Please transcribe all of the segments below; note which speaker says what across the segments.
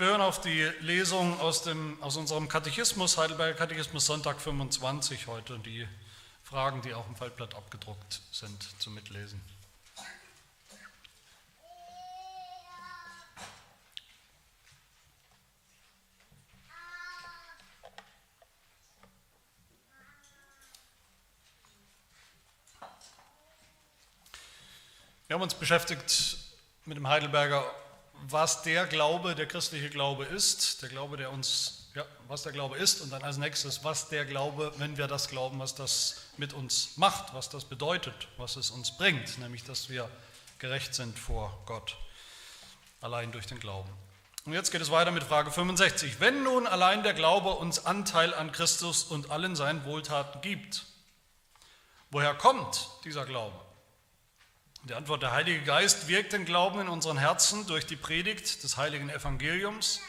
Speaker 1: Wir hören auf die Lesung aus, dem, aus unserem Katechismus, Heidelberger Katechismus Sonntag 25 heute, die Fragen, die auch im Faltblatt abgedruckt sind, zum Mitlesen. Wir haben uns beschäftigt mit dem Heidelberger, was der Glaube, der christliche Glaube ist, der Glaube, der uns, ja, was der Glaube ist und dann als nächstes, was der Glaube, wenn wir das glauben, was das mit uns macht, was das bedeutet, was es uns bringt, nämlich dass wir gerecht sind vor Gott, allein durch den Glauben. Und jetzt geht es weiter mit Frage 65. Wenn nun allein der Glaube uns Anteil an Christus und allen seinen Wohltaten gibt, woher kommt dieser Glaube? Die Antwort, der Heilige Geist wirkt den Glauben in unseren Herzen durch die Predigt des heiligen Evangeliums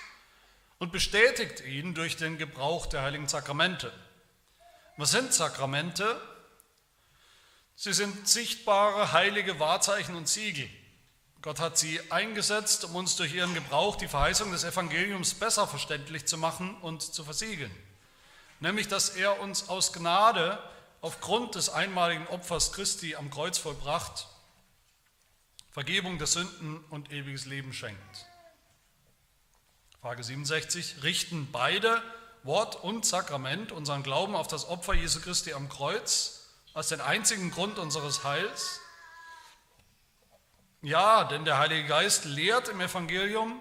Speaker 1: und bestätigt ihn durch den Gebrauch der heiligen Sakramente. Was sind Sakramente? Sie sind sichtbare heilige Wahrzeichen und Siegel. Gott hat sie eingesetzt, um uns durch ihren Gebrauch die Verheißung des Evangeliums besser verständlich zu machen und zu versiegeln. Nämlich, dass er uns aus Gnade aufgrund des einmaligen Opfers Christi am Kreuz vollbracht Vergebung der Sünden und ewiges Leben schenkt. Frage 67. Richten beide Wort und Sakrament unseren Glauben auf das Opfer Jesu Christi am Kreuz als den einzigen Grund unseres Heils? Ja, denn der Heilige Geist lehrt im Evangelium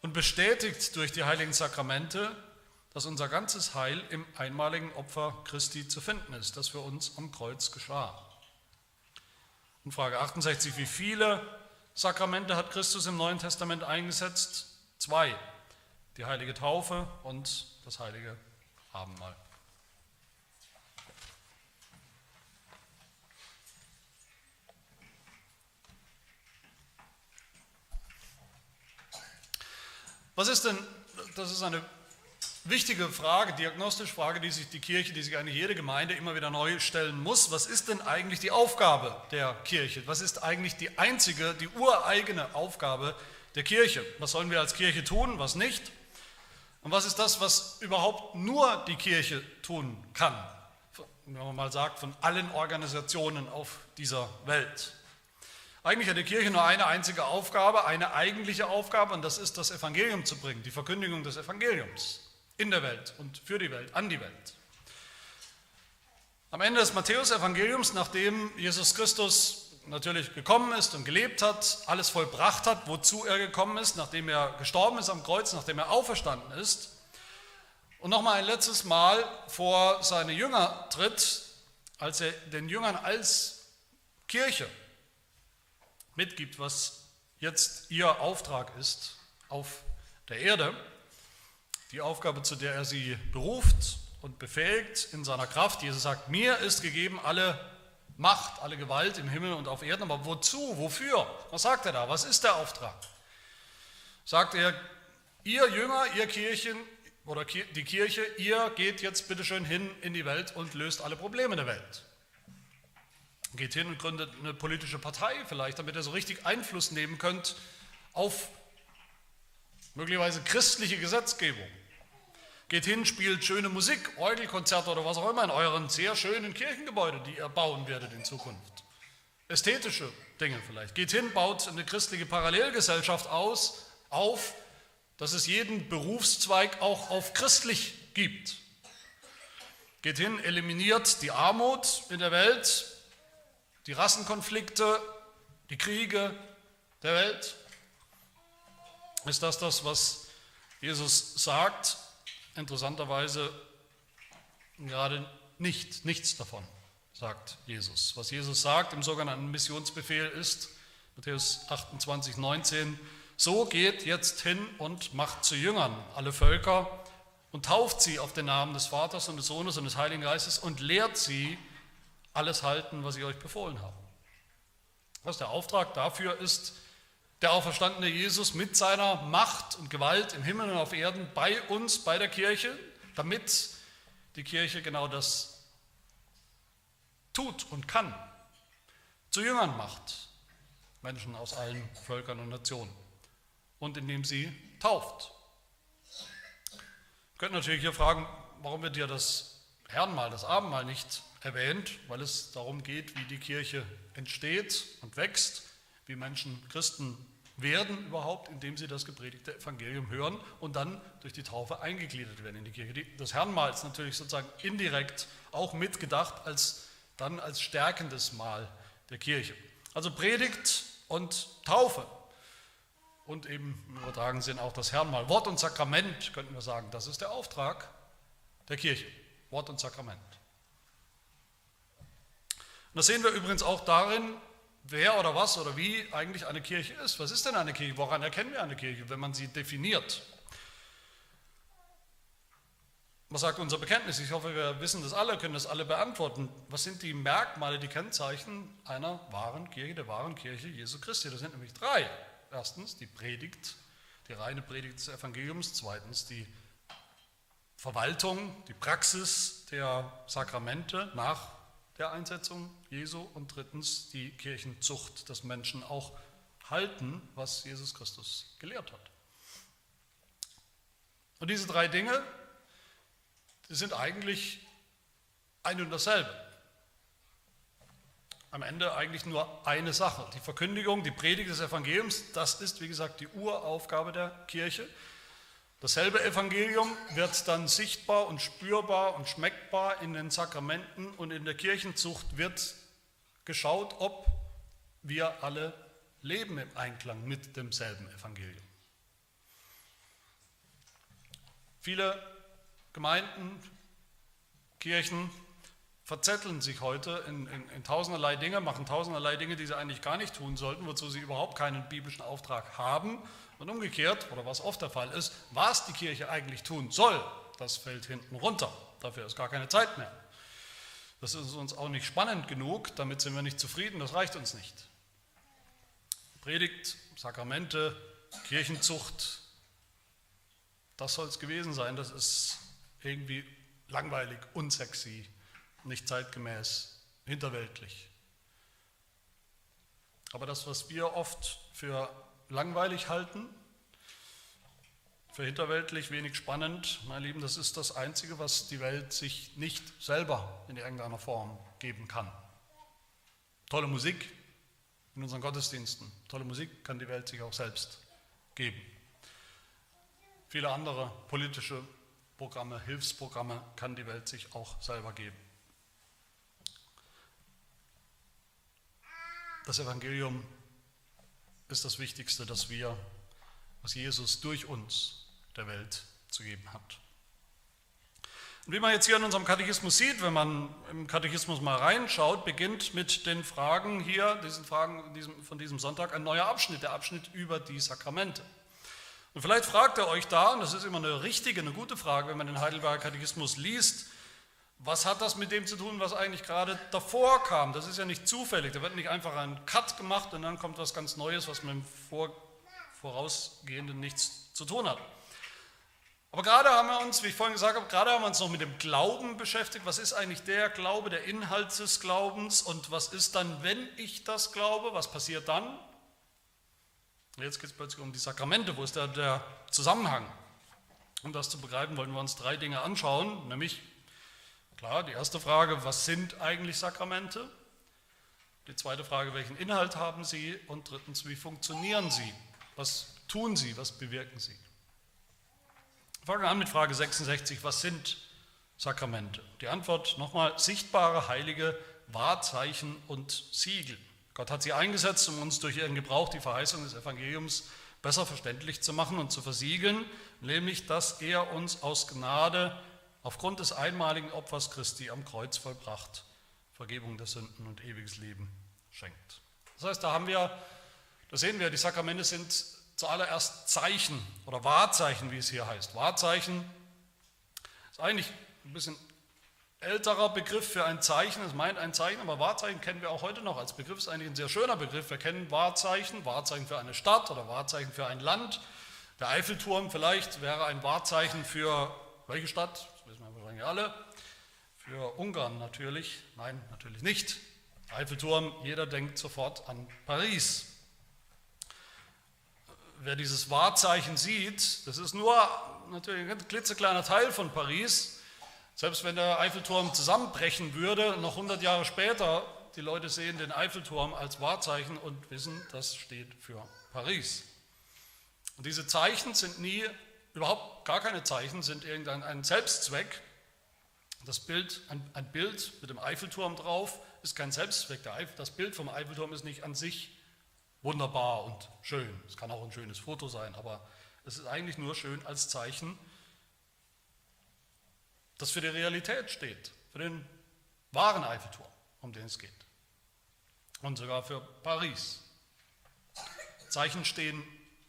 Speaker 1: und bestätigt durch die heiligen Sakramente, dass unser ganzes Heil im einmaligen Opfer Christi zu finden ist, das für uns am Kreuz geschah. Und Frage 68, wie viele Sakramente hat Christus im Neuen Testament eingesetzt? Zwei, die heilige Taufe und das heilige Abendmahl. Was ist denn, das ist eine wichtige Frage, diagnostische Frage, die sich die Kirche, die sich eigentlich jede Gemeinde immer wieder neu stellen muss. Was ist denn eigentlich die Aufgabe der Kirche? Was ist eigentlich die einzige, die ureigene Aufgabe der Kirche? Was sollen wir als Kirche tun, was nicht? Und was ist das, was überhaupt nur die Kirche tun kann? Wenn man mal sagt, von allen Organisationen auf dieser Welt. Eigentlich hat die Kirche nur eine einzige Aufgabe, eine eigentliche Aufgabe, und das ist das Evangelium zu bringen, die Verkündigung des Evangeliums in der Welt und für die Welt, an die Welt. Am Ende des Matthäusevangeliums, nachdem Jesus Christus natürlich gekommen ist und gelebt hat, alles vollbracht hat, wozu er gekommen ist, nachdem er gestorben ist am Kreuz, nachdem er auferstanden ist, und nochmal ein letztes Mal vor seine Jünger tritt, als er den Jüngern als Kirche mitgibt, was jetzt ihr Auftrag ist auf der Erde, die Aufgabe, zu der er sie beruft und befähigt in seiner Kraft. Jesus sagt, mir ist gegeben alle Macht, alle Gewalt im Himmel und auf Erden. Aber wozu? Wofür? Was sagt er da? Was ist der Auftrag? Sagt er, ihr Jünger, ihr Kirchen oder die Kirche, ihr geht jetzt bitteschön hin in die Welt und löst alle Probleme der Welt. Geht hin und gründet eine politische Partei vielleicht, damit ihr so richtig Einfluss nehmen könnt auf möglicherweise christliche Gesetzgebung. Geht hin, spielt schöne Musik, Orgelkonzerte oder was auch immer in euren sehr schönen Kirchengebäuden, die ihr bauen werdet in Zukunft. Ästhetische Dinge vielleicht. Geht hin, baut eine christliche Parallelgesellschaft aus, auf, dass es jeden Berufszweig auch auf christlich gibt. Geht hin, eliminiert die Armut in der Welt, die Rassenkonflikte, die Kriege der Welt. Ist das das, was Jesus sagt? Interessanterweise gerade nicht, nichts davon, sagt Jesus. Was Jesus sagt im sogenannten Missionsbefehl ist, Matthäus 28, 19, so geht jetzt hin und macht zu Jüngern alle Völker und tauft sie auf den Namen des Vaters und des Sohnes und des Heiligen Geistes und lehrt sie alles halten, was ich euch befohlen habe. Was der Auftrag dafür ist, der auferstandene Jesus mit seiner Macht und Gewalt im Himmel und auf Erden bei uns, bei der Kirche, damit die Kirche genau das tut und kann, zu Jüngern macht, Menschen aus allen Völkern und Nationen. und indem sie tauft. Wir könnten natürlich hier fragen, warum wird hier das Herrenmahl, das Abendmahl nicht erwähnt, weil es darum geht, wie die Kirche entsteht und wächst, wie Menschen Christen werden überhaupt, indem sie das gepredigte Evangelium hören und dann durch die Taufe eingegliedert werden in die Kirche. Das Herrenmahl ist natürlich sozusagen indirekt auch mitgedacht als dann als stärkendes Mahl der Kirche. Also Predigt und Taufe und eben im übertragenen Sinn auch das Herrenmahl. Wort und Sakrament könnten wir sagen, das ist der Auftrag der Kirche. Wort und Sakrament. Und das sehen wir übrigens auch darin, wer oder was oder wie eigentlich eine Kirche ist. Was ist denn eine Kirche? Woran erkennen wir eine Kirche, wenn man sie definiert? Was sagt unser Bekenntnis? Ich hoffe, wir wissen das alle, können das alle beantworten. Was sind die Merkmale, die Kennzeichen einer wahren Kirche, der wahren Kirche Jesu Christi? Das sind nämlich drei. Erstens die Predigt, die reine Predigt des Evangeliums. Zweitens die Verwaltung, die Praxis der Sakramente nach der Einsetzung Jesu und drittens die Kirchenzucht, dass Menschen auch halten, was Jesus Christus gelehrt hat. Und diese drei Dinge, die sind eigentlich ein und dasselbe. Am Ende eigentlich nur eine Sache. Die Verkündigung, die Predigt des Evangeliums, das ist, wie gesagt, die Uraufgabe der Kirche. Dasselbe Evangelium wird dann sichtbar und spürbar und schmeckbar in den Sakramenten und in der Kirchenzucht wird geschaut, ob wir alle leben im Einklang mit demselben Evangelium. Viele Gemeinden, Kirchen verzetteln sich heute in, in, in, tausenderlei Dinge, machen tausenderlei Dinge, die sie eigentlich gar nicht tun sollten, wozu sie überhaupt keinen biblischen Auftrag haben und umgekehrt, oder was oft der Fall ist, was die Kirche eigentlich tun soll, das fällt hinten runter. Dafür ist gar keine Zeit mehr. Das ist uns auch nicht spannend genug, damit sind wir nicht zufrieden, das reicht uns nicht. Predigt, Sakramente, Kirchenzucht, das soll es gewesen sein. Das ist irgendwie langweilig, unsexy, nicht zeitgemäß, hinterweltlich. Aber das, was wir oft für langweilig halten, für hinterweltlich wenig spannend, meine Lieben, das ist das Einzige, was die Welt sich nicht selber in irgendeiner Form geben kann. Tolle Musik in unseren Gottesdiensten, tolle Musik kann die Welt sich auch selbst geben. Viele andere politische Programme, Hilfsprogramme kann die Welt sich auch selber geben. Das Evangelium ist das Wichtigste, das wir, was Jesus durch uns der Welt zu geben hat. Und wie man jetzt hier in unserem Katechismus sieht, wenn man im Katechismus mal reinschaut, beginnt mit den Fragen hier, diesen Fragen von diesem Sonntag, ein neuer Abschnitt, der Abschnitt über die Sakramente. Und vielleicht fragt er euch da, und das ist immer eine richtige, eine gute Frage, wenn man den Heidelberger Katechismus liest, was hat das mit dem zu tun, was eigentlich gerade davor kam? Das ist ja nicht zufällig. Da wird nicht einfach ein Cut gemacht und dann kommt was ganz Neues, was mit dem Vor vorausgehenden nichts zu tun hat. Aber gerade haben wir uns, wie ich vorhin gesagt habe, gerade haben wir uns noch mit dem Glauben beschäftigt. Was ist eigentlich der Glaube, der Inhalt des Glaubens und was ist dann, wenn ich das glaube? Was passiert dann? Jetzt geht es plötzlich um die Sakramente. Wo ist da der Zusammenhang? Um das zu begreifen, wollen wir uns drei Dinge anschauen, nämlich Klar, die erste Frage, was sind eigentlich Sakramente? Die zweite Frage, welchen Inhalt haben sie? Und drittens, wie funktionieren sie? Was tun sie? Was bewirken sie? Fangen wir an mit Frage 66, was sind Sakramente? Die Antwort nochmal, sichtbare heilige Wahrzeichen und Siegel. Gott hat sie eingesetzt, um uns durch ihren Gebrauch die Verheißung des Evangeliums besser verständlich zu machen und zu versiegeln, nämlich dass er uns aus Gnade aufgrund des einmaligen Opfers Christi am Kreuz vollbracht, Vergebung der Sünden und ewiges Leben schenkt. Das heißt, da haben wir, da sehen wir, die Sakramente sind zuallererst Zeichen oder Wahrzeichen, wie es hier heißt. Wahrzeichen ist eigentlich ein bisschen älterer Begriff für ein Zeichen. Es meint ein Zeichen, aber Wahrzeichen kennen wir auch heute noch als Begriff. Ist eigentlich ein sehr schöner Begriff. Wir kennen Wahrzeichen, Wahrzeichen für eine Stadt oder Wahrzeichen für ein Land. Der Eiffelturm vielleicht wäre ein Wahrzeichen für welche Stadt? wahrscheinlich alle. Für Ungarn natürlich, nein, natürlich nicht. Eiffelturm, jeder denkt sofort an Paris. Wer dieses Wahrzeichen sieht, das ist nur natürlich ein klitzekleiner Teil von Paris. Selbst wenn der Eiffelturm zusammenbrechen würde, noch 100 Jahre später, die Leute sehen den Eiffelturm als Wahrzeichen und wissen, das steht für Paris. Und diese Zeichen sind nie, überhaupt gar keine Zeichen, sind irgendein Selbstzweck. Das Bild, ein, ein Bild mit dem Eiffelturm drauf ist kein Selbstzweck. Das Bild vom Eiffelturm ist nicht an sich wunderbar und schön. Es kann auch ein schönes Foto sein, aber es ist eigentlich nur schön als Zeichen, das für die Realität steht, für den wahren Eiffelturm, um den es geht. Und sogar für Paris. Zeichen stehen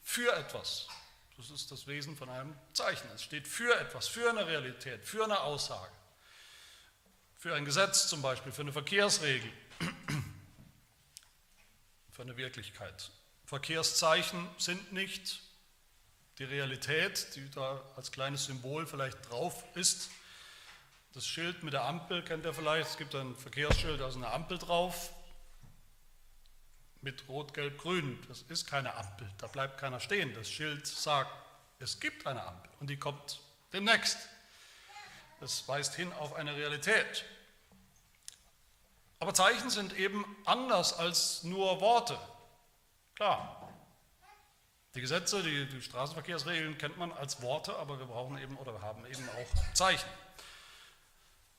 Speaker 1: für etwas. Das ist das Wesen von einem Zeichen. Es steht für etwas, für eine Realität, für eine Aussage. Für ein Gesetz zum Beispiel, für eine Verkehrsregel eine Wirklichkeit. Verkehrszeichen sind nicht die Realität, die da als kleines Symbol vielleicht drauf ist. Das Schild mit der Ampel kennt ihr vielleicht. Es gibt ein Verkehrsschild, da ist eine Ampel drauf mit Rot, Gelb, Grün. Das ist keine Ampel, da bleibt keiner stehen. Das Schild sagt, es gibt eine Ampel und die kommt demnächst. Das weist hin auf eine Realität. Aber Zeichen sind eben anders als nur Worte. Klar. Die Gesetze, die, die Straßenverkehrsregeln kennt man als Worte, aber wir brauchen eben oder haben eben auch Zeichen.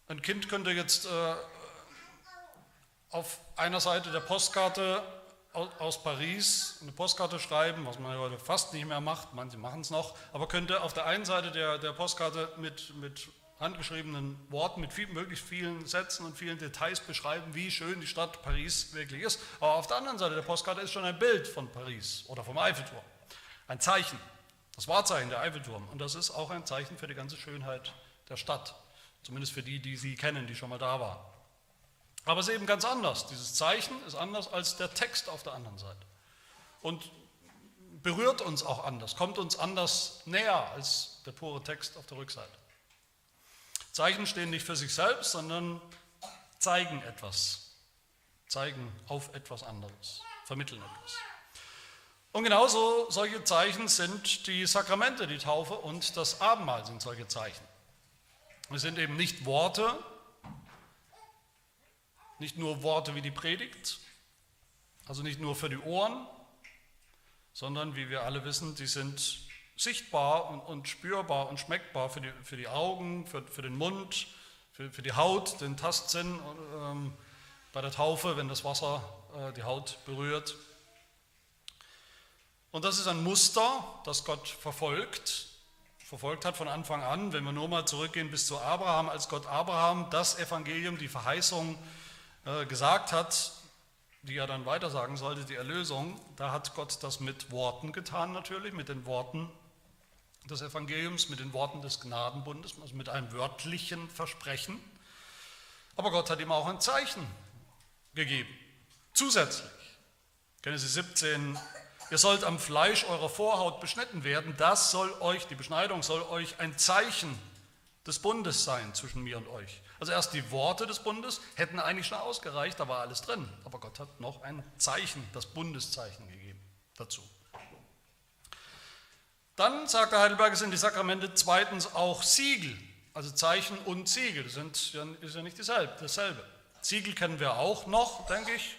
Speaker 1: Ein Kind könnte jetzt äh, auf einer Seite der Postkarte aus Paris eine Postkarte schreiben, was man heute fast nicht mehr macht, manche machen es noch, aber könnte auf der einen Seite der, der Postkarte mit, mit handgeschriebenen Worten mit viel, möglichst vielen Sätzen und vielen Details beschreiben, wie schön die Stadt Paris wirklich ist. Aber auf der anderen Seite der Postkarte ist schon ein Bild von Paris oder vom Eiffelturm. Ein Zeichen, das Wahrzeichen der Eiffelturm. Und das ist auch ein Zeichen für die ganze Schönheit der Stadt. Zumindest für die, die sie kennen, die schon mal da waren. Aber es ist eben ganz anders. Dieses Zeichen ist anders als der Text auf der anderen Seite. Und berührt uns auch anders, kommt uns anders näher als der pure Text auf der Rückseite. Zeichen stehen nicht für sich selbst, sondern zeigen etwas, zeigen auf etwas anderes, vermitteln etwas. Und genauso solche Zeichen sind die Sakramente, die Taufe und das Abendmahl sind solche Zeichen. Es sind eben nicht Worte, nicht nur Worte wie die Predigt, also nicht nur für die Ohren, sondern wie wir alle wissen, die sind sichtbar und, und spürbar und schmeckbar für die, für die Augen, für, für den Mund, für, für die Haut, den Tastsinn ähm, bei der Taufe, wenn das Wasser äh, die Haut berührt. Und das ist ein Muster, das Gott verfolgt, verfolgt hat von Anfang an. Wenn wir nur mal zurückgehen bis zu Abraham, als Gott Abraham das Evangelium, die Verheißung äh, gesagt hat, die er dann weitersagen sollte, die Erlösung, da hat Gott das mit Worten getan natürlich, mit den Worten des Evangeliums mit den Worten des Gnadenbundes, also mit einem wörtlichen Versprechen. Aber Gott hat ihm auch ein Zeichen gegeben, zusätzlich. Genesis 17, ihr sollt am Fleisch eurer Vorhaut beschnitten werden, das soll euch, die Beschneidung soll euch ein Zeichen des Bundes sein zwischen mir und euch. Also erst die Worte des Bundes hätten eigentlich schon ausgereicht, da war alles drin. Aber Gott hat noch ein Zeichen, das Bundeszeichen gegeben dazu. Dann, sagt der Heidelberger, sind die Sakramente zweitens auch Siegel, also Zeichen und Siegel, das sind, ist ja nicht dieselbe, dasselbe. Siegel kennen wir auch noch, denke ich.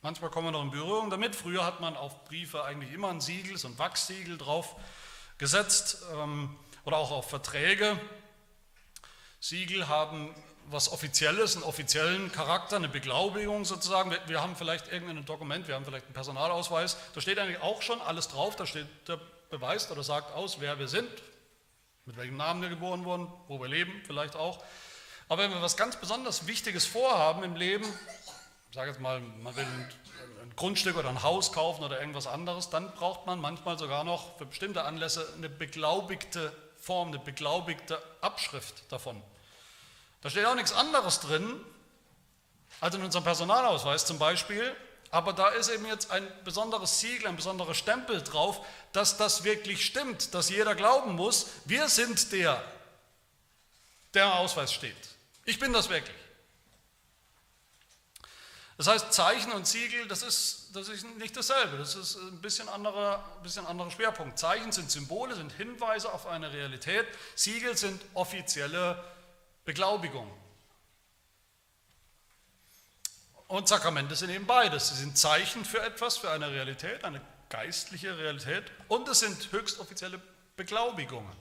Speaker 1: Manchmal kommen wir noch in Berührung damit. Früher hat man auf Briefe eigentlich immer ein Siegel, so ein Wachssiegel drauf gesetzt ähm, oder auch auf Verträge. Siegel haben was Offizielles, einen offiziellen Charakter, eine Beglaubigung sozusagen. Wir, wir, haben vielleicht irgendein Dokument, wir haben vielleicht einen Personalausweis, da steht eigentlich auch schon alles drauf, da steht der beweist oder sagt aus, wer wir sind, mit welchem Namen wir geboren wurden, wo wir leben vielleicht auch. Aber wenn wir was ganz besonders Wichtiges vorhaben im Leben, ich sage jetzt mal, man will ein Grundstück oder ein Haus kaufen oder irgendwas anderes, dann braucht man manchmal sogar noch für bestimmte Anlässe eine beglaubigte Form, eine beglaubigte Abschrift davon. Da steht auch nichts anderes drin, als in unserem Personalausweis zum Beispiel, aber da ist eben jetzt ein besonderes Siegel, ein besonderer Stempel drauf, dass das wirklich stimmt, dass jeder glauben muss, wir sind der, der im Ausweis steht. Ich bin das wirklich. Das heißt, Zeichen und Siegel, das ist, das ist nicht dasselbe, das ist ein bisschen anderer, bisschen anderer Schwerpunkt. Zeichen sind Symbole, sind Hinweise auf eine Realität, Siegel sind offizielle Beglaubigungen. Und Sakramente sind eben beides. Sie sind Zeichen für etwas, für eine Realität, eine geistliche Realität und es sind höchst offizielle Beglaubigungen.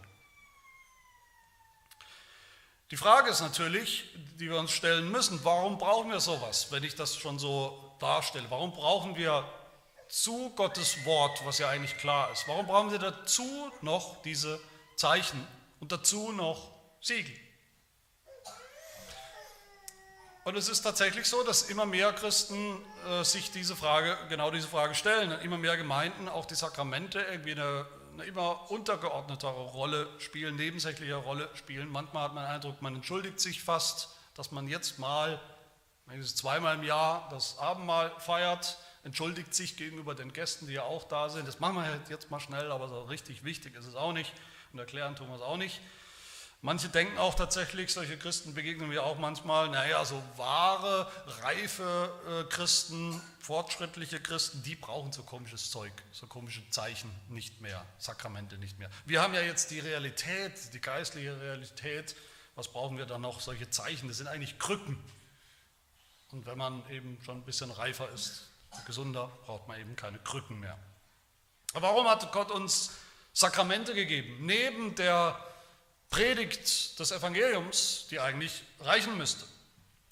Speaker 1: Die Frage ist natürlich, die wir uns stellen müssen, warum brauchen wir sowas, wenn ich das schon so darstelle? Warum brauchen wir zu Gottes Wort, was ja eigentlich klar ist, warum brauchen wir dazu noch diese Zeichen und dazu noch Siegel? Und es ist tatsächlich so, dass immer mehr Christen äh, sich diese Frage, genau diese Frage stellen. Immer mehr Gemeinden auch die Sakramente irgendwie eine, eine immer untergeordnetere Rolle spielen, nebensächliche Rolle spielen. Manchmal hat man den Eindruck, man entschuldigt sich fast, dass man jetzt mal, zweimal im Jahr das Abendmahl feiert, entschuldigt sich gegenüber den Gästen, die ja auch da sind. Das machen wir jetzt mal schnell, aber so richtig wichtig ist es auch nicht und erklären tun wir es auch nicht. Manche denken auch tatsächlich, solche Christen begegnen wir auch manchmal, naja, so wahre, reife äh, Christen, fortschrittliche Christen, die brauchen so komisches Zeug, so komische Zeichen nicht mehr, Sakramente nicht mehr. Wir haben ja jetzt die Realität, die geistliche Realität. Was brauchen wir da noch? Solche Zeichen, das sind eigentlich Krücken. Und wenn man eben schon ein bisschen reifer ist, gesunder, braucht man eben keine Krücken mehr. Aber warum hat Gott uns Sakramente gegeben? Neben der Predigt des Evangeliums, die eigentlich reichen müsste.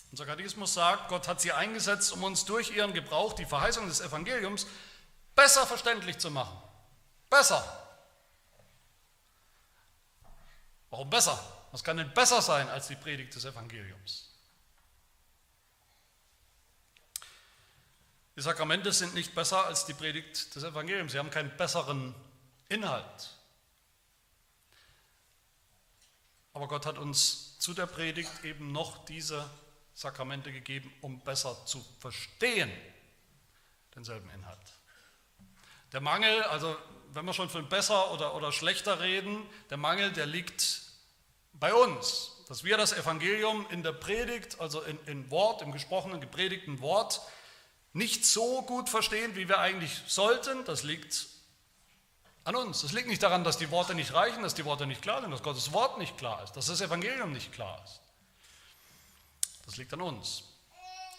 Speaker 1: Unser Katechismus sagt, Gott hat sie eingesetzt, um uns durch ihren Gebrauch die Verheißung des Evangeliums besser verständlich zu machen. Besser. Warum besser? Was kann denn besser sein als die Predigt des Evangeliums? Die Sakramente sind nicht besser als die Predigt des Evangeliums. Sie haben keinen besseren Inhalt. Aber Gott hat uns zu der Predigt eben noch diese Sakramente gegeben, um besser zu verstehen denselben Inhalt. Der Mangel, also wenn wir schon von besser oder, oder schlechter reden, der Mangel, der liegt bei uns, dass wir das Evangelium in der Predigt, also in, in Wort, im gesprochenen, gepredigten Wort, nicht so gut verstehen, wie wir eigentlich sollten. Das liegt an uns. Es liegt nicht daran, dass die Worte nicht reichen, dass die Worte nicht klar sind, dass Gottes Wort nicht klar ist, dass das Evangelium nicht klar ist. Das liegt an uns.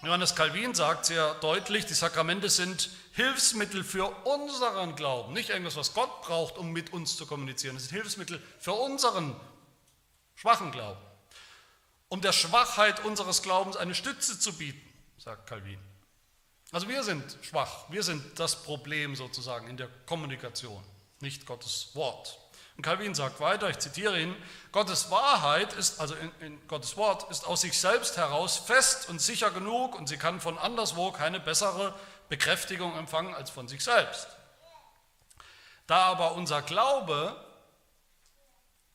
Speaker 1: Johannes Calvin sagt sehr deutlich, die Sakramente sind Hilfsmittel für unseren Glauben, nicht irgendwas, was Gott braucht, um mit uns zu kommunizieren. Es sind Hilfsmittel für unseren schwachen Glauben, um der Schwachheit unseres Glaubens eine Stütze zu bieten, sagt Calvin. Also wir sind schwach, wir sind das Problem sozusagen in der Kommunikation nicht Gottes Wort. Und Calvin sagt weiter, ich zitiere ihn, Gottes Wahrheit ist, also in, in, Gottes Wort, ist aus sich selbst heraus fest und sicher genug und sie kann von anderswo keine bessere Bekräftigung empfangen als von sich selbst. Da aber unser Glaube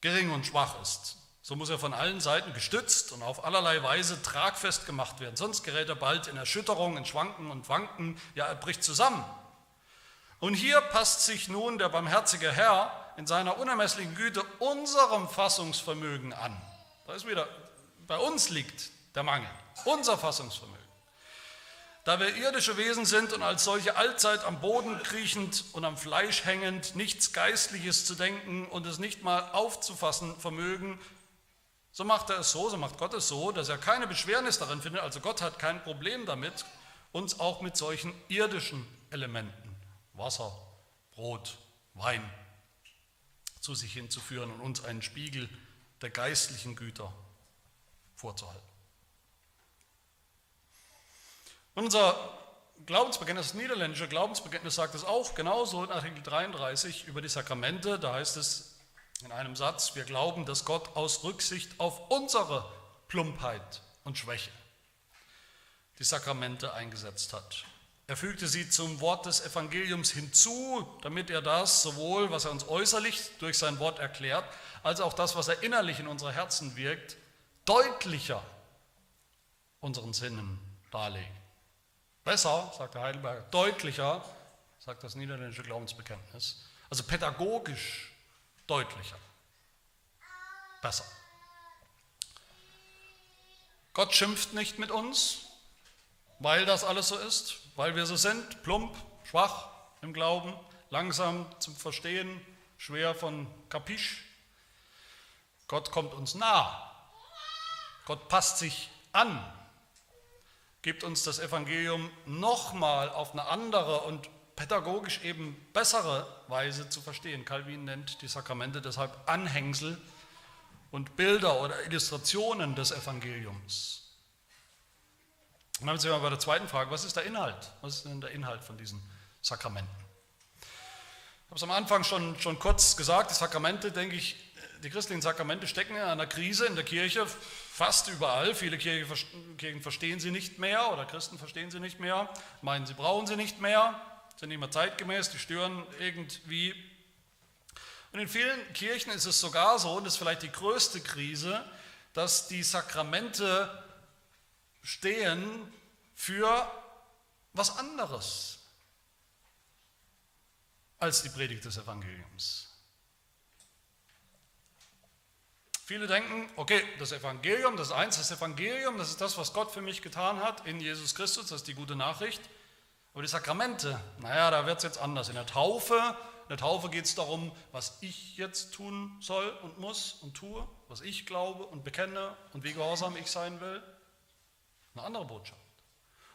Speaker 1: gering und schwach ist, so muss er von allen Seiten gestützt und auf allerlei Weise tragfest gemacht werden. Sonst gerät er bald in Erschütterung, in Schwanken und Wanken, ja, er bricht zusammen. Und hier passt sich nun der barmherzige Herr in seiner unermesslichen Güte unserem Fassungsvermögen an. Da ist wieder, bei uns liegt der Mangel, unser Fassungsvermögen. Da wir irdische Wesen sind und als solche allzeit am Boden kriechend und am Fleisch hängend, nichts Geistliches zu denken und es nicht mal aufzufassen vermögen, so macht er es so, so macht Gott es so, dass er keine Beschwernis darin findet, also Gott hat kein Problem damit, uns auch mit solchen irdischen Elementen Wasser, Brot, Wein zu sich hinzuführen und uns einen Spiegel der geistlichen Güter vorzuhalten. Unser Glaubensbekenntnis, das niederländische Glaubensbekenntnis sagt es auch genauso in Artikel 33 über die Sakramente. Da heißt es in einem Satz, wir glauben, dass Gott aus Rücksicht auf unsere Plumpheit und Schwäche die Sakramente eingesetzt hat. Er fügte sie zum Wort des Evangeliums hinzu, damit er das, sowohl was er uns äußerlich durch sein Wort erklärt, als auch das, was er innerlich in unsere Herzen wirkt, deutlicher unseren Sinnen darlegt. Besser, sagt der Heidelberger, deutlicher, sagt das niederländische Glaubensbekenntnis, also pädagogisch deutlicher. Besser. Gott schimpft nicht mit uns, weil das alles so ist, weil wir so sind, plump, schwach im Glauben, langsam zum Verstehen, schwer von Kapisch. Gott kommt uns nah. Gott passt sich an, gibt uns das Evangelium nochmal auf eine andere und pädagogisch eben bessere Weise zu verstehen. Calvin nennt die Sakramente deshalb Anhängsel und Bilder oder Illustrationen des Evangeliums. Und dann sind wir bei der zweiten Frage, was ist der Inhalt? Was ist denn der Inhalt von diesen Sakramenten? Ich habe es am Anfang schon, schon kurz gesagt, die Sakramente, denke ich, die christlichen Sakramente stecken in einer Krise in der Kirche, fast überall. Viele Kirchen verstehen sie nicht mehr oder Christen verstehen sie nicht mehr, meinen, sie brauchen sie nicht mehr sind nicht mehr zeitgemäß, die stören irgendwie. Und in vielen Kirchen ist es sogar so, und das ist vielleicht die größte Krise, dass die Sakramente stehen für was anderes als die Predigt des Evangeliums. Viele denken, okay, das Evangelium, das ist eins, das Evangelium, das ist das, was Gott für mich getan hat in Jesus Christus, das ist die gute Nachricht. Aber die Sakramente, naja, da wird es jetzt anders. In der Taufe, in der Taufe geht es darum, was ich jetzt tun soll und muss und tue, was ich glaube und bekenne und wie gehorsam ich sein will. Eine andere Botschaft.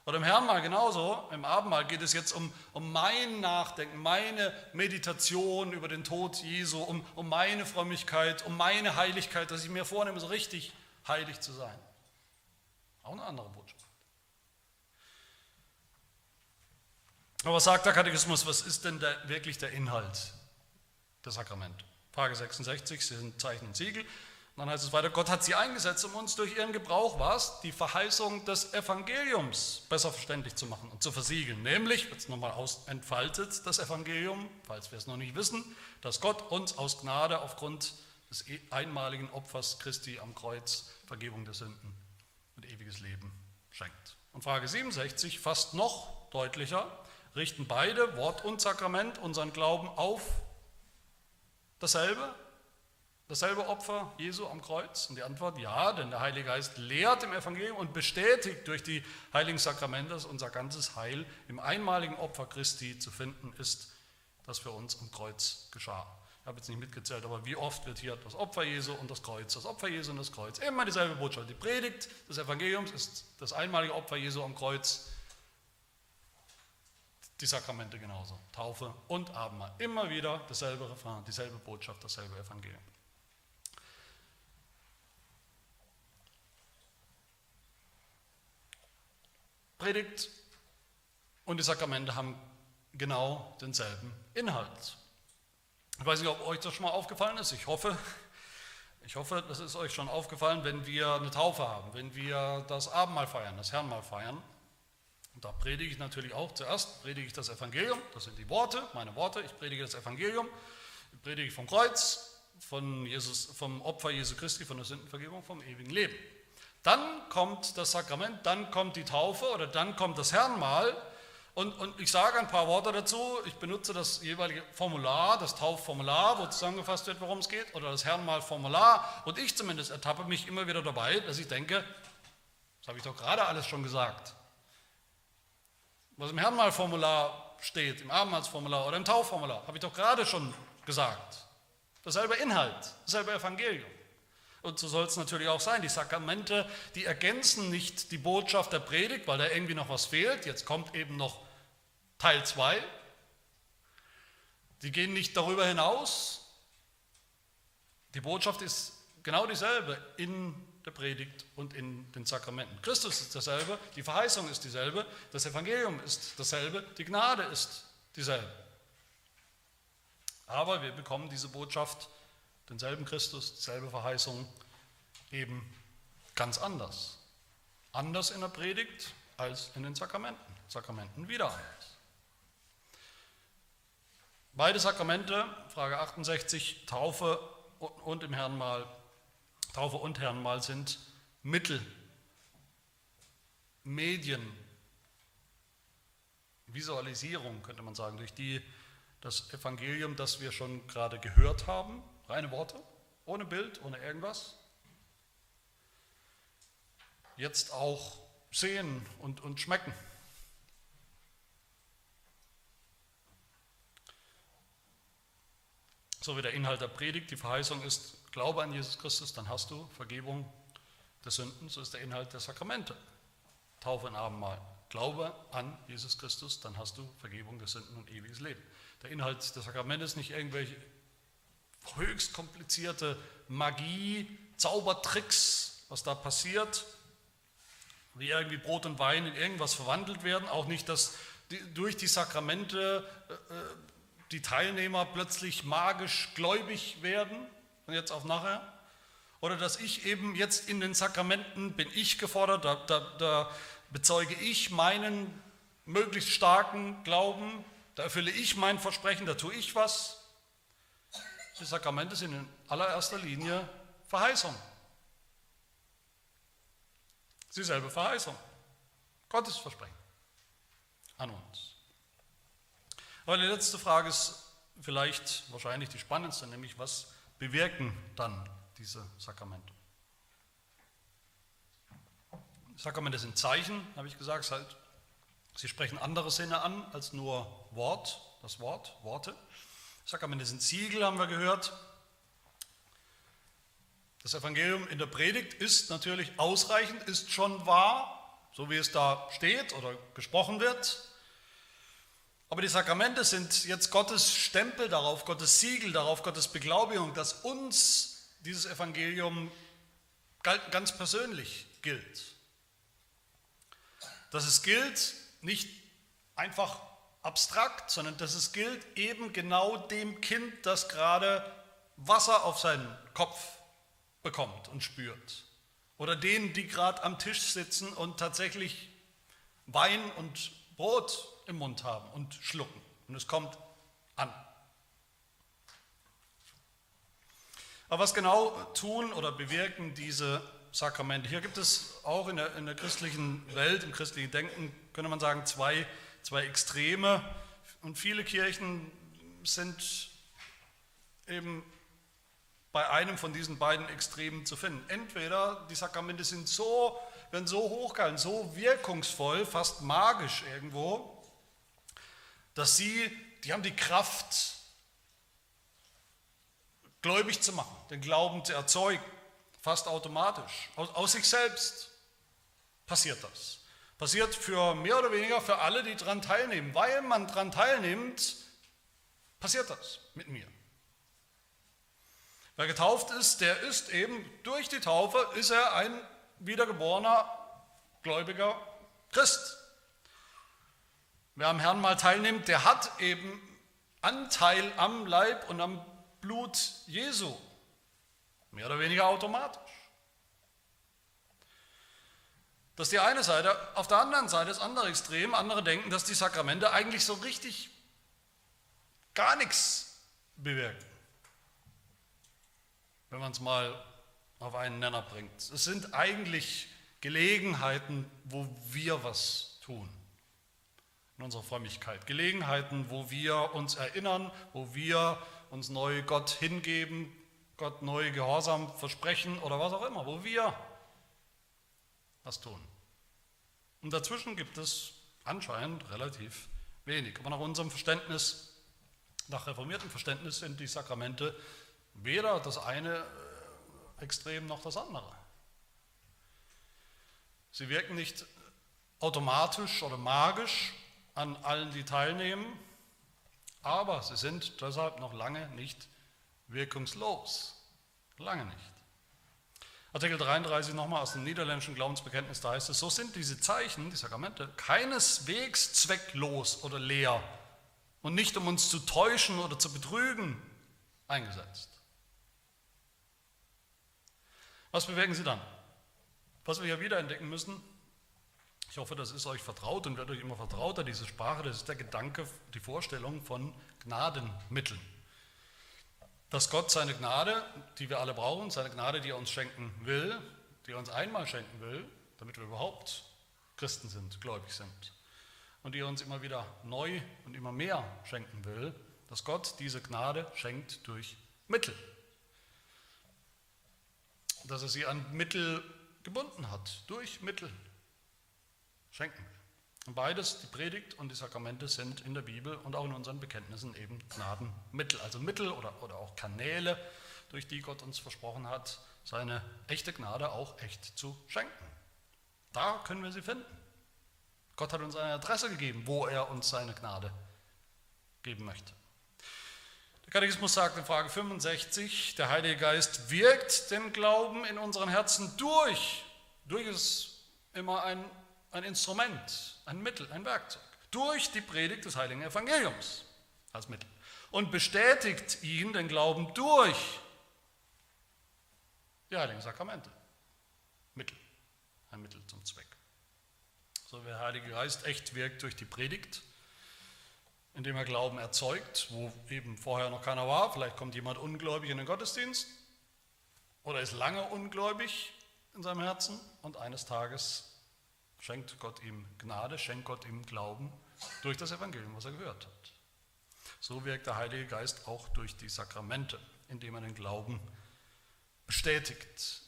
Speaker 1: Oder im Herrnmal genauso, im Abendmahl geht es jetzt um, um mein Nachdenken, meine Meditation über den Tod Jesu, um, um meine Frömmigkeit, um meine Heiligkeit, dass ich mir vornehme, so richtig heilig zu sein. Auch eine andere Botschaft. Aber was sagt der Katechismus, was ist denn der, wirklich der Inhalt des Sakraments? Frage 66, sie sind Zeichen und Siegel. Dann heißt es weiter, Gott hat sie eingesetzt, um uns durch ihren Gebrauch was? Die Verheißung des Evangeliums besser verständlich zu machen und zu versiegeln. Nämlich, jetzt nochmal entfaltet das Evangelium, falls wir es noch nicht wissen, dass Gott uns aus Gnade aufgrund des e-, einmaligen Opfers Christi am Kreuz Vergebung der Sünden und ewiges Leben schenkt. Und Frage 67, fast noch deutlicher, richten beide, Wort und Sakrament, unseren Glauben auf dasselbe, dasselbe Opfer Jesu am Kreuz? Und die Antwort ja, denn der Heilige Geist lehrt im Evangelium und bestätigt durch die heiligen Sakramente, dass unser ganzes Heil im einmaligen Opfer Christi zu finden ist, das für uns am Kreuz geschah. Ich habe jetzt nicht mitgezählt, aber wie oft wird hier das Opfer Jesu und das Kreuz, das Opfer Jesu und das Kreuz, immer dieselbe Botschaft. Die Predigt des Evangeliums ist das einmalige Opfer Jesu am Kreuz die Sakramente genauso. Taufe und Abendmahl. Immer wieder dasselbe Refrain, dieselbe Botschaft, dasselbe Evangelium. Predigt und die Sakramente haben genau denselben Inhalt. Ich weiß nicht, ob euch das schon mal aufgefallen ist. Ich hoffe, ich hoffe, das ist euch schon aufgefallen, wenn wir eine Taufe haben, wenn wir das Abendmahl feiern, das Herrnmahl feiern und da predige ich natürlich auch zuerst, predige ich das Evangelium, das sind die Worte, meine Worte, ich predige das Evangelium, ich predige vom Kreuz, von Jesus, vom Opfer Jesu Christi, von der Sündenvergebung, vom ewigen Leben. Dann kommt das Sakrament, dann kommt die Taufe oder dann kommt das Herrnmahl und, und ich sage ein paar Worte dazu. Ich benutze das jeweilige Formular, das Taufformular, wo zusammengefasst wird, worum es geht, oder das Herrnmalformular. Und ich zumindest ertappe mich immer wieder dabei, dass ich denke, das habe ich doch gerade alles schon gesagt was im Herrenmalformular steht, im Abendmahlsformular oder im Taufformular, habe ich doch gerade schon gesagt. Dasselbe Inhalt, dasselbe Evangelium. Und so soll es natürlich auch sein. Die Sakramente, die ergänzen nicht die Botschaft der Predigt, weil da irgendwie noch was fehlt. Jetzt kommt eben noch Teil 2. Die gehen nicht darüber hinaus. Die Botschaft ist genau dieselbe in der Predigt und in den Sakramenten. Christus ist dasselbe, die Verheißung ist dieselbe, das Evangelium ist dasselbe, die Gnade ist dieselbe. Aber wir bekommen diese Botschaft, denselben Christus, dieselbe Verheißung, eben ganz anders. Anders in der Predigt als in den Sakramenten. Sakramenten wieder anders. Beide Sakramente, Frage 68, Taufe und im Herrenmahl Taufe und Herrenmahl sind Mittel, Medien, Visualisierung, könnte man sagen, durch die das Evangelium, das wir schon gerade gehört haben, reine Worte, ohne Bild, ohne irgendwas, jetzt auch sehen und, und schmecken. So wie der Inhalt der Predigt, die Verheißung ist, glaube an Jesus Christus, dann hast du Vergebung der Sünden, so ist der Inhalt der Sakramente. Taufe und Abendmahl. Glaube an Jesus Christus, dann hast du Vergebung der Sünden und ewiges Leben. Der Inhalt der Sakramente ist nicht irgendwelche höchst komplizierte Magie, Zaubertricks, was da passiert, wie irgendwie Brot und Wein in irgendwas verwandelt werden, auch nicht, dass die, durch die Sakramente äh, äh, die Teilnehmer plötzlich magisch gläubig werden, von jetzt auf nachher, oder dass ich eben jetzt in den Sakramenten bin ich gefordert, da, da, da bezeuge ich meinen möglichst starken Glauben, da erfülle ich mein Versprechen, da tue ich was. Die Sakramente sind in allererster Linie Verheißung. Sie selber Verheißung. Gottes Versprechen an uns. Aber die letzte Frage ist vielleicht wahrscheinlich die spannendste, nämlich was bewirken dann diese Sakramente? Sakramente sind Zeichen, habe ich gesagt, halt, sie sprechen andere Sinne an als nur Wort, das Wort, Worte. Sakramente sind Siegel, haben wir gehört. Das Evangelium in der Predigt ist natürlich ausreichend, ist schon wahr, so wie es da steht oder gesprochen wird. Aber die Sakramente sind jetzt Gottes Stempel darauf, Gottes Siegel darauf, Gottes Beglaubigung, dass uns dieses Evangelium ganz persönlich gilt. Dass es gilt, nicht einfach abstrakt, sondern dass es gilt eben genau dem Kind, das gerade Wasser auf seinen Kopf bekommt und spürt. Oder denen, die gerade am Tisch sitzen und tatsächlich Wein und Brot im Mund haben und schlucken. Und es kommt an. Aber was genau tun oder bewirken diese Sakramente? Hier gibt es auch in der, in der christlichen Welt, im christlichen Denken, könnte man sagen, zwei, zwei Extreme. Und viele Kirchen sind eben bei einem von diesen beiden Extremen zu finden. Entweder die Sakramente sind so, werden so hochgehalten, so wirkungsvoll, fast magisch irgendwo, dass sie, die haben die Kraft, gläubig zu machen, den Glauben zu erzeugen, fast automatisch. Aus, aus sich selbst passiert das. Passiert für mehr oder weniger für alle, die daran teilnehmen. Weil man daran teilnimmt, passiert das mit mir. Wer getauft ist, der ist eben durch die Taufe, ist er ein wiedergeborener, gläubiger Christ. Wer am Herrn mal teilnimmt, der hat eben Anteil am Leib und am Blut Jesu. Mehr oder weniger automatisch. Das ist die eine Seite. Auf der anderen Seite das andere Extrem. Andere denken, dass die Sakramente eigentlich so richtig gar nichts bewirken wenn man es mal auf einen Nenner bringt. Es sind eigentlich Gelegenheiten, wo wir was tun in unserer Frömmigkeit. Gelegenheiten, wo wir uns erinnern, wo wir uns neu Gott hingeben, Gott neu Gehorsam versprechen oder was auch immer, wo wir was tun. Und dazwischen gibt es anscheinend relativ wenig. Aber nach unserem Verständnis, nach reformiertem Verständnis sind die Sakramente Weder das eine äh, Extrem noch das andere. Sie wirken nicht automatisch oder magisch an allen, die teilnehmen, aber sie sind deshalb noch lange nicht wirkungslos. Lange nicht. Artikel 33 nochmal aus dem niederländischen Glaubensbekenntnis, da heißt es, so sind diese Zeichen, die Sakramente, keineswegs zwecklos oder leer und nicht um uns zu täuschen oder zu betrügen eingesetzt. Was bewirken sie dann? Was wir ja wieder entdecken müssen, ich hoffe, das ist euch vertraut und wird euch immer vertrauter, diese Sprache, das ist der Gedanke, die Vorstellung von Gnadenmitteln. Dass Gott seine Gnade, die wir alle brauchen, seine Gnade, die er uns schenken will, die er uns einmal schenken will, damit wir überhaupt Christen sind, gläubig sind, und die er uns immer wieder neu und immer mehr schenken will, dass Gott diese Gnade schenkt durch Mittel, dass er sie an Mittel gebunden hat, durch Mittel. schenken will. Beides, die Predigt und die Sakramente, sind in der Bibel und auch in unseren Bekenntnissen eben Gnadenmittel, also Mittel oder, oder auch Kanäle, durch die Gott uns versprochen hat, seine echte Gnade auch echt zu schenken. Da können wir sie finden. Gott hat uns eine Adresse gegeben, wo er uns seine Gnade geben möchte. Der Katechismus sagt in Frage 65, der Heilige Geist wirkt den Glauben in unseren Herzen durch. Durch ist immer ein, ein Instrument, ein Mittel, ein Werkzeug. Durch die Predigt des Heiligen Evangeliums als Mittel. Und bestätigt ihn, den Glauben, durch die Heiligen Sakramente. Mittel, ein Mittel zum Zweck. So wie der Heilige Geist echt wirkt durch die Predigt, indem er Glauben erzeugt, wo eben vorher noch keiner war. Vielleicht kommt jemand ungläubig in den Gottesdienst oder ist lange ungläubig in seinem Herzen und eines Tages schenkt Gott ihm Gnade, schenkt Gott ihm Glauben durch das Evangelium, was er gehört hat. So wirkt der Heilige Geist auch durch die Sakramente, indem er den Glauben bestätigt,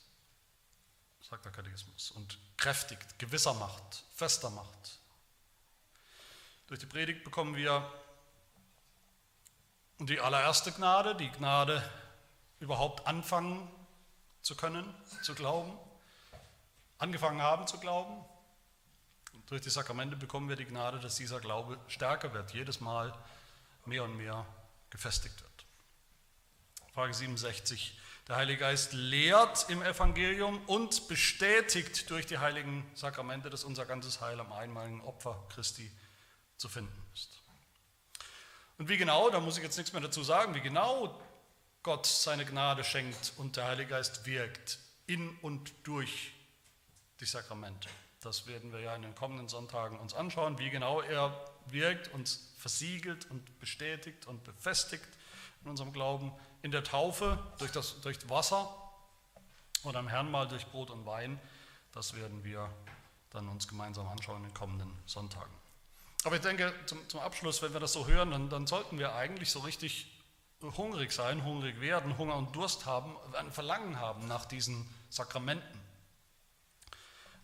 Speaker 1: sagt der Katechismus, und kräftigt, gewisser macht, fester macht. Durch die Predigt bekommen wir die allererste Gnade, die Gnade überhaupt anfangen zu können, zu glauben, angefangen haben zu glauben. Durch die Sakramente bekommen wir die Gnade, dass dieser Glaube stärker wird, jedes Mal mehr und mehr gefestigt wird. Frage 67. Der Heilige Geist lehrt im Evangelium und bestätigt durch die heiligen Sakramente, dass unser ganzes Heil am einmaligen Opfer Christi zu finden ist. Und wie genau, da muss ich jetzt nichts mehr dazu sagen, wie genau Gott seine Gnade schenkt und der Heilige Geist wirkt in und durch die Sakramente. Das werden wir ja in den kommenden Sonntagen uns anschauen, wie genau er wirkt, uns versiegelt und bestätigt und befestigt in unserem Glauben in der Taufe durch das durch Wasser oder am Herrnmal durch Brot und Wein. Das werden wir dann uns gemeinsam anschauen in den kommenden Sonntagen. Aber ich denke, zum, zum Abschluss, wenn wir das so hören, dann, dann sollten wir eigentlich so richtig hungrig sein, hungrig werden, Hunger und Durst haben, ein Verlangen haben nach diesen Sakramenten.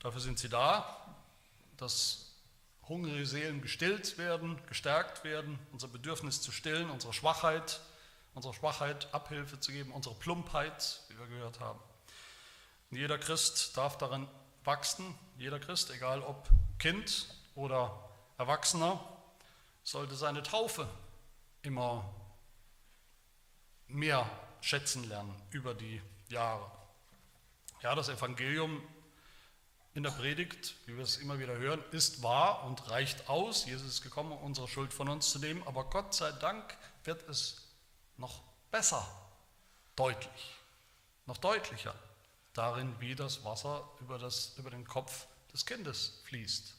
Speaker 1: Dafür sind sie da, dass hungrige Seelen gestillt werden, gestärkt werden, unser Bedürfnis zu stillen, unsere Schwachheit unserer Schwachheit Abhilfe zu geben, unsere Plumpheit, wie wir gehört haben. Und jeder Christ darf darin wachsen, jeder Christ, egal ob Kind oder Erwachsener, sollte seine Taufe immer mehr schätzen lernen über die Jahre. Ja, das Evangelium in der Predigt, wie wir es immer wieder hören, ist wahr und reicht aus. Jesus ist gekommen, um unsere Schuld von uns zu nehmen, aber Gott sei Dank wird es noch besser deutlich, noch deutlicher darin, wie das Wasser über, das, über den Kopf des Kindes fließt.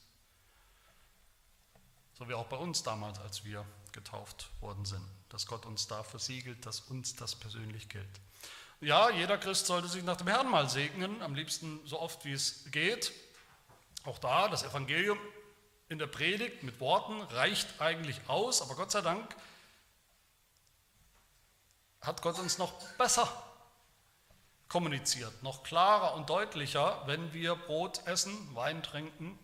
Speaker 1: So wie auch bei uns damals, als wir getauft worden sind, dass Gott uns da versiegelt, dass uns das persönlich gilt. Ja, jeder Christ sollte sich nach dem Herrn mal segnen, am liebsten so oft wie es geht. Auch da, das Evangelium in der Predigt mit Worten reicht eigentlich aus, aber Gott sei Dank hat Gott uns noch besser kommuniziert, noch klarer und deutlicher, wenn wir Brot essen, Wein trinken,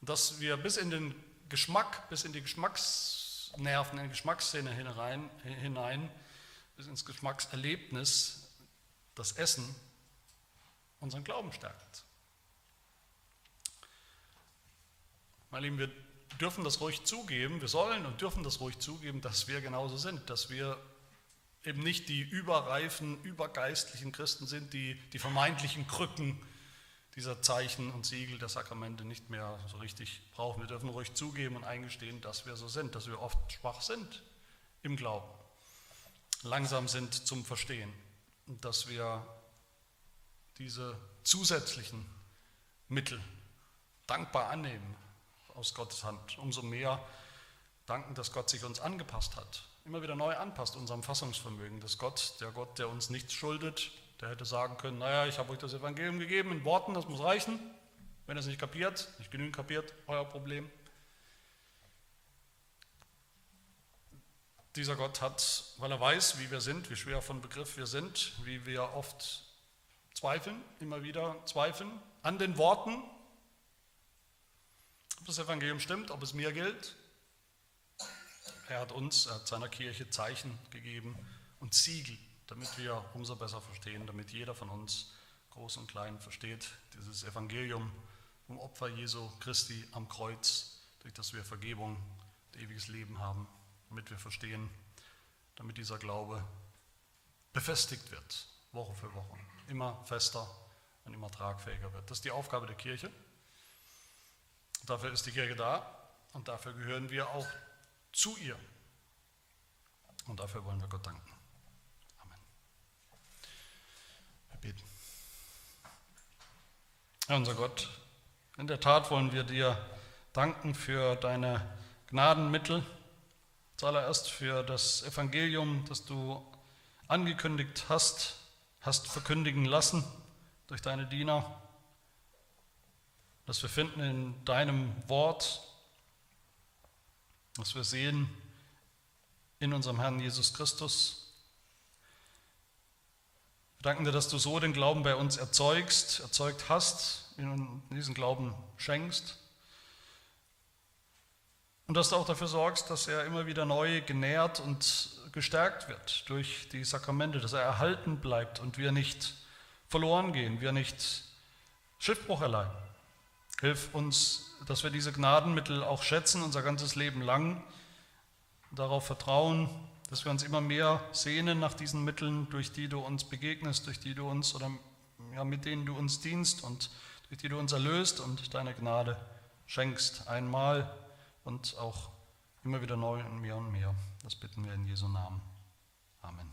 Speaker 1: dass wir bis in den Geschmack, bis in die Geschmacksnerven, in die Geschmacksszene hinein, hinein bis ins Geschmackserlebnis, das Essen unseren Glauben stärkt. Meine Lieben, wir dürfen das ruhig zugeben, wir sollen und dürfen das ruhig zugeben, dass wir genauso sind, dass wir eben nicht die überreifen, übergeistlichen Christen sind, die die vermeintlichen Krücken dieser Zeichen und Siegel der Sakramente nicht mehr so richtig brauchen. Wir dürfen ruhig zugeben und eingestehen, dass wir so sind, dass wir oft schwach sind im Glauben, langsam sind zum Verstehen dass wir diese zusätzlichen Mittel dankbar annehmen aus Gottes Hand. Umso mehr danken, dass Gott sich uns angepasst hat immer wieder neu anpasst, unserem Fassungsvermögen, dass Gott, der Gott, der uns nichts schuldet, der hätte sagen können, naja, ich habe euch das Evangelium gegeben in Worten, das muss reichen. Wenn ihr es nicht kapiert, nicht genügend kapiert, euer Problem. Dieser Gott hat, weil er weiß, wie wir sind, wie schwer von Begriff wir sind, wie wir oft zweifeln, immer wieder zweifeln an den Worten, Ob das Evangelium stimmt, ob es mir gilt. Er hat uns, er hat seiner Kirche Zeichen gegeben und Siegel, damit wir umso besser verstehen, damit jeder von uns, groß und klein, versteht dieses Evangelium vom Opfer Jesu Christi am Kreuz, durch das wir Vergebung, ewiges Leben haben, damit wir verstehen, damit dieser Glaube befestigt wird, Woche für Woche, immer fester und immer tragfähiger wird. Das ist die Aufgabe der Kirche. Dafür ist die Kirche da und dafür gehören wir auch zu ihr. Und dafür wollen wir Gott danken. Amen. Wir beten. Herr unser Gott, in der Tat wollen wir dir danken für deine Gnadenmittel, zuallererst für das Evangelium, das du angekündigt hast, hast verkündigen lassen durch deine Diener, das wir finden in deinem Wort, das wir sehen in unserem Herrn Jesus Christus. Wir danken dir, dass du so den Glauben bei uns erzeugst, erzeugt hast, in diesen Glauben schenkst. Und dass du auch dafür sorgst, dass er immer wieder neu genährt und gestärkt wird durch die Sakramente, dass er erhalten bleibt und wir nicht verloren gehen, wir nicht Schiffbruch erleiden. Hilf uns, dass wir diese Gnadenmittel auch schätzen, unser ganzes Leben lang, darauf vertrauen, dass wir uns immer mehr sehnen nach diesen Mitteln, durch die du uns begegnest, durch die du uns oder ja, mit denen du uns dienst und durch die du uns erlöst und deine Gnade schenkst, einmal und auch immer wieder neu und mehr und mehr. Das bitten wir in Jesu Namen. Amen.